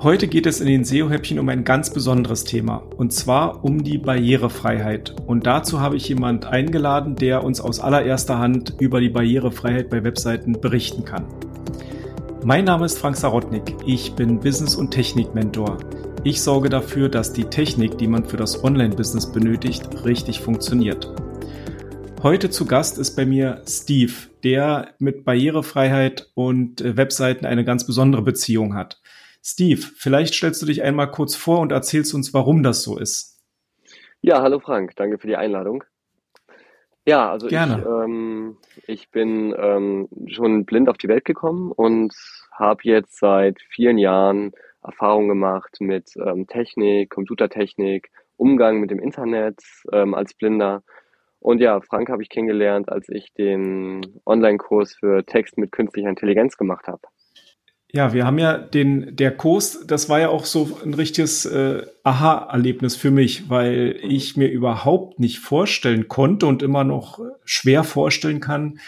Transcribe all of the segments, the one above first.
Heute geht es in den SEO-Häppchen um ein ganz besonderes Thema und zwar um die Barrierefreiheit. Und dazu habe ich jemand eingeladen, der uns aus allererster Hand über die Barrierefreiheit bei Webseiten berichten kann. Mein Name ist Frank Sarotnik. Ich bin Business- und Technik-Mentor. Ich sorge dafür, dass die Technik, die man für das Online-Business benötigt, richtig funktioniert. Heute zu Gast ist bei mir Steve, der mit Barrierefreiheit und äh, Webseiten eine ganz besondere Beziehung hat. Steve, vielleicht stellst du dich einmal kurz vor und erzählst uns, warum das so ist. Ja, hallo Frank, danke für die Einladung. Ja, also Gerne. Ich, ähm, ich bin ähm, schon blind auf die Welt gekommen und habe jetzt seit vielen Jahren Erfahrung gemacht mit ähm, Technik, Computertechnik, Umgang mit dem Internet ähm, als Blinder. Und ja, Frank habe ich kennengelernt, als ich den Online-Kurs für Text mit künstlicher Intelligenz gemacht habe. Ja, wir haben ja den, der Kurs, das war ja auch so ein richtiges äh, Aha-Erlebnis für mich, weil ich mir überhaupt nicht vorstellen konnte und immer noch schwer vorstellen kann,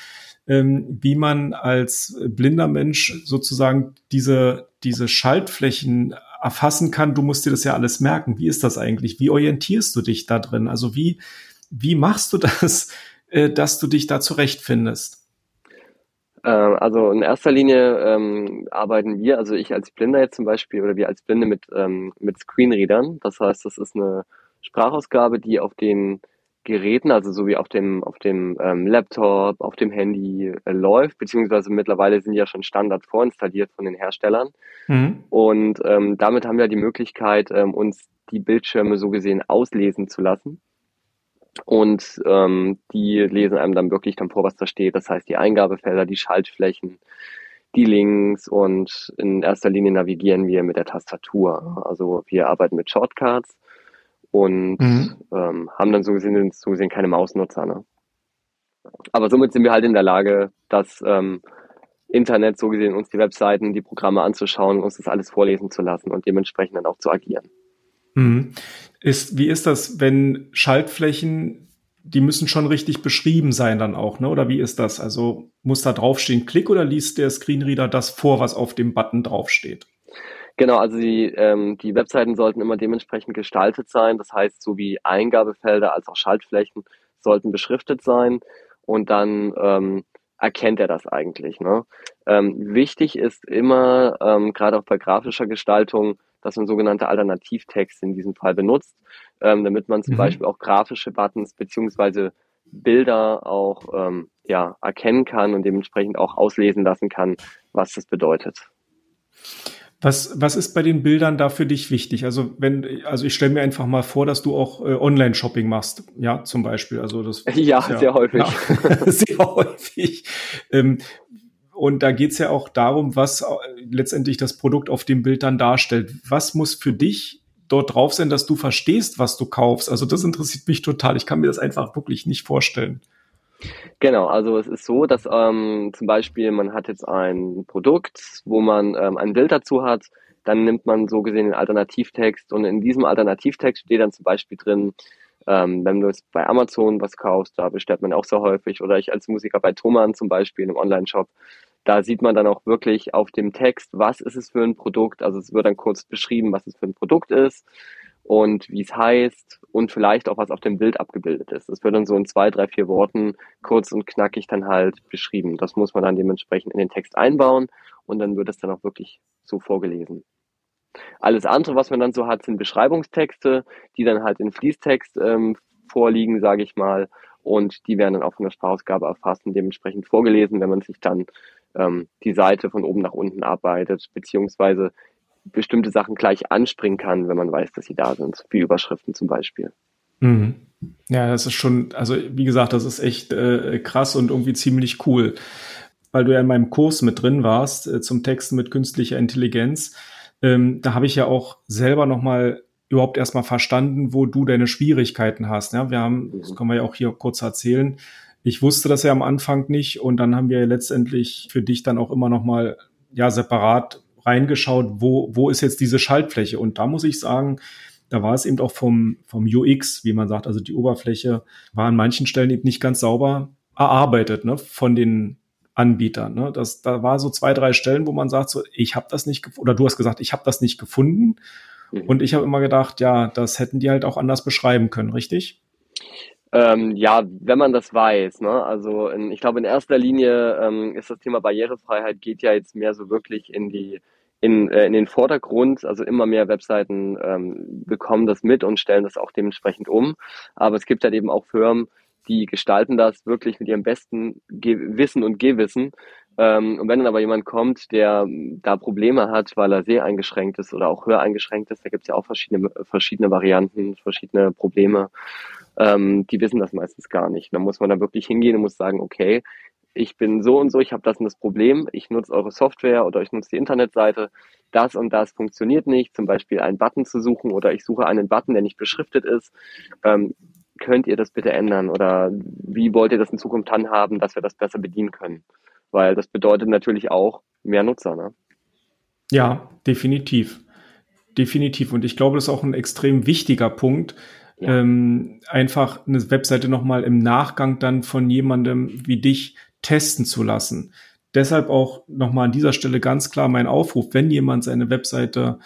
ähm, wie man als blinder Mensch sozusagen diese, diese Schaltflächen erfassen kann. Du musst dir das ja alles merken. Wie ist das eigentlich? Wie orientierst du dich da drin? Also wie, wie machst du das, äh, dass du dich da zurechtfindest? Ähm, also in erster Linie ähm, arbeiten wir, also ich als Blinder jetzt zum Beispiel oder wir als Blinde mit, ähm, mit Screenreadern. Das heißt, das ist eine Sprachausgabe, die auf den Geräten, also so wie auf dem, auf dem ähm, Laptop, auf dem Handy äh, läuft, beziehungsweise mittlerweile sind ja schon Standard vorinstalliert von den Herstellern. Mhm. Und ähm, damit haben wir die Möglichkeit, ähm, uns die Bildschirme so gesehen auslesen zu lassen. Und ähm, die lesen einem dann wirklich dann vor, was da steht. Das heißt, die Eingabefelder, die Schaltflächen, die Links und in erster Linie navigieren wir mit der Tastatur. Also wir arbeiten mit Shortcuts und mhm. ähm, haben dann so gesehen, so gesehen keine Mausnutzer. Ne? Aber somit sind wir halt in der Lage, das ähm, Internet so gesehen uns die Webseiten, die Programme anzuschauen, uns das alles vorlesen zu lassen und dementsprechend dann auch zu agieren. Mhm. Ist, wie ist das, wenn Schaltflächen, die müssen schon richtig beschrieben sein dann auch, ne? Oder wie ist das? Also muss da draufstehen Klick oder liest der Screenreader das vor, was auf dem Button draufsteht? Genau, also die, ähm, die Webseiten sollten immer dementsprechend gestaltet sein. Das heißt, so wie Eingabefelder als auch Schaltflächen sollten beschriftet sein und dann ähm, erkennt er das eigentlich. Ne? Ähm, wichtig ist immer, ähm, gerade auch bei grafischer Gestaltung, dass man sogenannte Alternativtext in diesem Fall benutzt, ähm, damit man zum mhm. Beispiel auch grafische Buttons beziehungsweise Bilder auch ähm, ja, erkennen kann und dementsprechend auch auslesen lassen kann, was das bedeutet. Was, was ist bei den Bildern da für dich wichtig? Also wenn, also ich stelle mir einfach mal vor, dass du auch äh, Online-Shopping machst, ja, zum Beispiel. Also das ja, ja sehr häufig. Ja, sehr häufig. Ähm, und da geht es ja auch darum, was letztendlich das Produkt auf dem Bild dann darstellt. Was muss für dich dort drauf sein, dass du verstehst, was du kaufst? Also das interessiert mich total. Ich kann mir das einfach wirklich nicht vorstellen. Genau, also es ist so, dass ähm, zum Beispiel man hat jetzt ein Produkt, wo man ähm, ein Bild dazu hat, dann nimmt man so gesehen den Alternativtext und in diesem Alternativtext steht dann zum Beispiel drin, ähm, wenn du jetzt bei Amazon was kaufst, da bestellt man auch sehr häufig oder ich als Musiker bei Thomann zum Beispiel im Online-Shop, da sieht man dann auch wirklich auf dem Text, was ist es für ein Produkt. Also es wird dann kurz beschrieben, was es für ein Produkt ist und wie es heißt und vielleicht auch, was auf dem Bild abgebildet ist. Das wird dann so in zwei, drei, vier Worten kurz und knackig dann halt beschrieben. Das muss man dann dementsprechend in den Text einbauen und dann wird es dann auch wirklich so vorgelesen. Alles andere, was man dann so hat, sind Beschreibungstexte, die dann halt in Fließtext ähm, vorliegen, sage ich mal. Und die werden dann auch von der Sprachausgabe erfasst und dementsprechend vorgelesen, wenn man sich dann ähm, die Seite von oben nach unten arbeitet, beziehungsweise bestimmte Sachen gleich anspringen kann, wenn man weiß, dass sie da sind, wie Überschriften zum Beispiel. Mhm. Ja, das ist schon, also wie gesagt, das ist echt äh, krass und irgendwie ziemlich cool, weil du ja in meinem Kurs mit drin warst äh, zum Texten mit künstlicher Intelligenz. Ähm, da habe ich ja auch selber noch mal überhaupt erstmal verstanden, wo du deine Schwierigkeiten hast. Ja, wir haben, das können wir ja auch hier kurz erzählen, ich wusste das ja am Anfang nicht und dann haben wir letztendlich für dich dann auch immer noch mal ja separat reingeschaut, wo wo ist jetzt diese Schaltfläche und da muss ich sagen, da war es eben auch vom vom UX, wie man sagt, also die Oberfläche war an manchen Stellen eben nicht ganz sauber erarbeitet, ne, von den Anbieter. Ne? Das, da war so zwei, drei Stellen, wo man sagt, so, ich habe das nicht gefunden, oder du hast gesagt, ich habe das nicht gefunden. Mhm. Und ich habe immer gedacht, ja, das hätten die halt auch anders beschreiben können, richtig? Ähm, ja, wenn man das weiß. Ne? Also in, ich glaube, in erster Linie ähm, ist das Thema Barrierefreiheit geht ja jetzt mehr so wirklich in die in, äh, in den Vordergrund. Also immer mehr Webseiten ähm, bekommen das mit und stellen das auch dementsprechend um. Aber es gibt halt eben auch Firmen, die gestalten das wirklich mit ihrem besten Ge Wissen und Gewissen. Ähm, und wenn dann aber jemand kommt, der da Probleme hat, weil er sehr eingeschränkt ist oder auch höher eingeschränkt ist, da gibt es ja auch verschiedene, verschiedene Varianten, verschiedene Probleme, ähm, die wissen das meistens gar nicht. Da muss man da wirklich hingehen und muss sagen, okay, ich bin so und so, ich habe das und das Problem, ich nutze eure Software oder ich nutze die Internetseite, das und das funktioniert nicht, zum Beispiel einen Button zu suchen oder ich suche einen Button, der nicht beschriftet ist. Ähm, könnt ihr das bitte ändern oder wie wollt ihr das in Zukunft handhaben, dass wir das besser bedienen können? Weil das bedeutet natürlich auch mehr Nutzer. Ne? Ja, definitiv. Definitiv. Und ich glaube, das ist auch ein extrem wichtiger Punkt, ähm, einfach eine Webseite nochmal im Nachgang dann von jemandem wie dich testen zu lassen. Deshalb auch nochmal an dieser Stelle ganz klar mein Aufruf, wenn jemand seine Webseite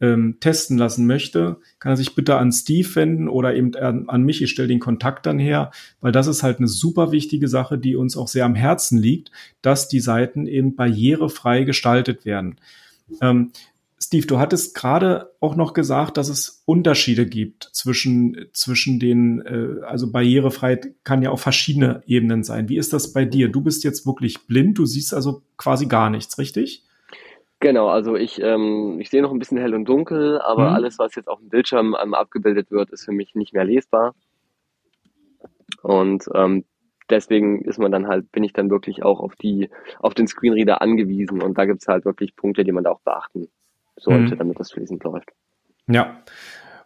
ähm, testen lassen möchte, kann er sich bitte an Steve wenden oder eben an, an mich. Ich stelle den Kontakt dann her, weil das ist halt eine super wichtige Sache, die uns auch sehr am Herzen liegt, dass die Seiten eben barrierefrei gestaltet werden. Ähm, Steve, du hattest gerade auch noch gesagt, dass es Unterschiede gibt zwischen, zwischen den, äh, also Barrierefreiheit kann ja auf verschiedene Ebenen sein. Wie ist das bei dir? Du bist jetzt wirklich blind, du siehst also quasi gar nichts, richtig? Genau, also ich, ähm, ich sehe noch ein bisschen hell und dunkel, aber mhm. alles, was jetzt auf dem Bildschirm ähm, abgebildet wird, ist für mich nicht mehr lesbar. Und ähm, deswegen ist man dann halt, bin ich dann wirklich auch auf die, auf den Screenreader angewiesen und da gibt's halt wirklich Punkte, die man da auch beachten sollte, mhm. damit das fließend läuft. Ja.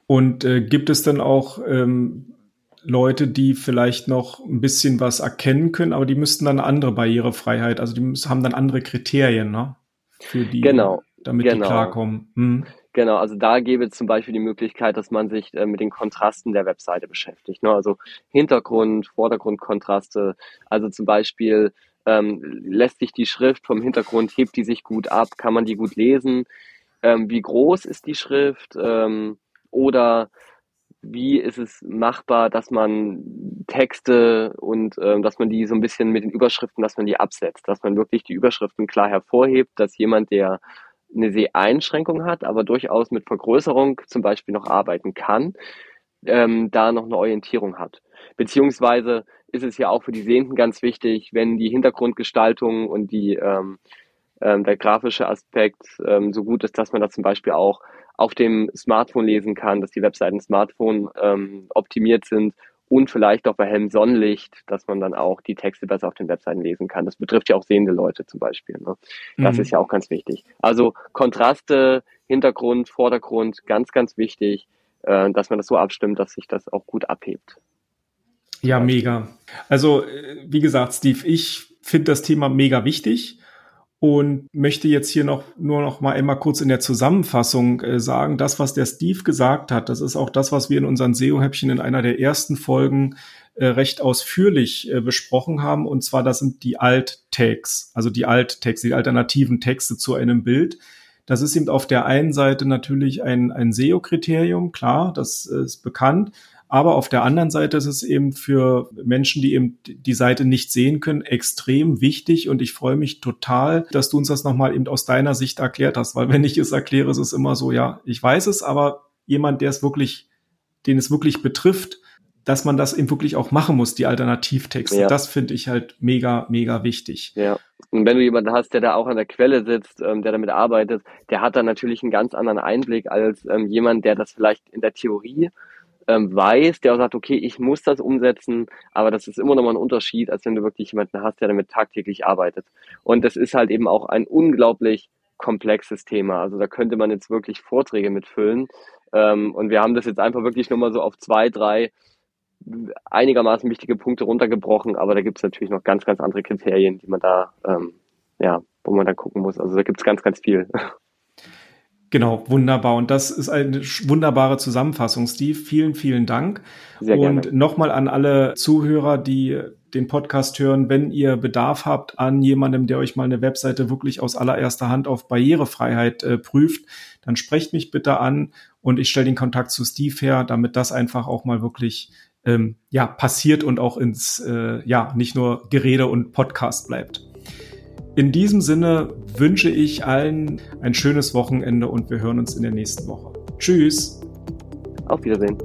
Und äh, gibt es dann auch ähm, Leute, die vielleicht noch ein bisschen was erkennen können, aber die müssten dann eine andere Barrierefreiheit, also die müssen, haben dann andere Kriterien, ne? Für die, genau, damit genau. die klarkommen. Mhm. Genau, also da gäbe es zum Beispiel die Möglichkeit, dass man sich äh, mit den Kontrasten der Webseite beschäftigt. Ne? Also Hintergrund, Vordergrundkontraste. Also zum Beispiel ähm, lässt sich die Schrift vom Hintergrund, hebt die sich gut ab, kann man die gut lesen ähm, wie groß ist die Schrift ähm, oder wie ist es machbar, dass man Texte und ähm, dass man die so ein bisschen mit den Überschriften, dass man die absetzt, dass man wirklich die Überschriften klar hervorhebt, dass jemand, der eine Seheinschränkung hat, aber durchaus mit Vergrößerung zum Beispiel noch arbeiten kann, ähm, da noch eine Orientierung hat. Beziehungsweise ist es ja auch für die Sehenden ganz wichtig, wenn die Hintergrundgestaltung und die ähm, ähm, der grafische Aspekt ähm, so gut ist, dass man das zum Beispiel auch auf dem Smartphone lesen kann, dass die Webseiten Smartphone ähm, optimiert sind und vielleicht auch bei hellem Sonnenlicht, dass man dann auch die Texte besser auf den Webseiten lesen kann. Das betrifft ja auch sehende Leute zum Beispiel. Ne? Das mhm. ist ja auch ganz wichtig. Also Kontraste, Hintergrund, Vordergrund, ganz, ganz wichtig, äh, dass man das so abstimmt, dass sich das auch gut abhebt. Ja, mega. Also, äh, wie gesagt, Steve, ich finde das Thema mega wichtig und möchte jetzt hier noch nur noch mal einmal kurz in der Zusammenfassung äh, sagen, das, was der Steve gesagt hat, das ist auch das, was wir in unseren SEO-Häppchen in einer der ersten Folgen äh, recht ausführlich äh, besprochen haben. Und zwar, das sind die Alt-Tags, also die Alt-Tags, die alternativen Texte zu einem Bild. Das ist eben auf der einen Seite natürlich ein, ein SEO-Kriterium, klar, das ist bekannt. Aber auf der anderen Seite ist es eben für Menschen, die eben die Seite nicht sehen können, extrem wichtig. Und ich freue mich total, dass du uns das nochmal eben aus deiner Sicht erklärt hast. Weil wenn ich es erkläre, ist es immer so, ja, ich weiß es, aber jemand, der es wirklich, den es wirklich betrifft, dass man das eben wirklich auch machen muss, die Alternativtexte. Ja. Das finde ich halt mega, mega wichtig. Ja. Und wenn du jemanden hast, der da auch an der Quelle sitzt, ähm, der damit arbeitet, der hat dann natürlich einen ganz anderen Einblick als ähm, jemand, der das vielleicht in der Theorie ähm, weiß, der auch sagt, okay, ich muss das umsetzen, aber das ist immer noch mal ein Unterschied, als wenn du wirklich jemanden hast, der damit tagtäglich arbeitet. Und das ist halt eben auch ein unglaublich komplexes Thema. Also da könnte man jetzt wirklich Vorträge mitfüllen. Ähm, und wir haben das jetzt einfach wirklich nur mal so auf zwei, drei einigermaßen wichtige Punkte runtergebrochen, aber da gibt es natürlich noch ganz, ganz andere Kriterien, die man da, ähm, ja, wo man dann gucken muss. Also da gibt es ganz, ganz viel. Genau, wunderbar. Und das ist eine wunderbare Zusammenfassung, Steve. Vielen, vielen Dank. Sehr gerne. Und nochmal an alle Zuhörer, die den Podcast hören, wenn ihr Bedarf habt an jemandem, der euch mal eine Webseite wirklich aus allererster Hand auf Barrierefreiheit äh, prüft, dann sprecht mich bitte an und ich stelle den Kontakt zu Steve her, damit das einfach auch mal wirklich ähm, ja passiert und auch ins äh, ja nicht nur Gerede und Podcast bleibt. In diesem Sinne wünsche ich allen ein schönes Wochenende und wir hören uns in der nächsten Woche. Tschüss. Auf Wiedersehen.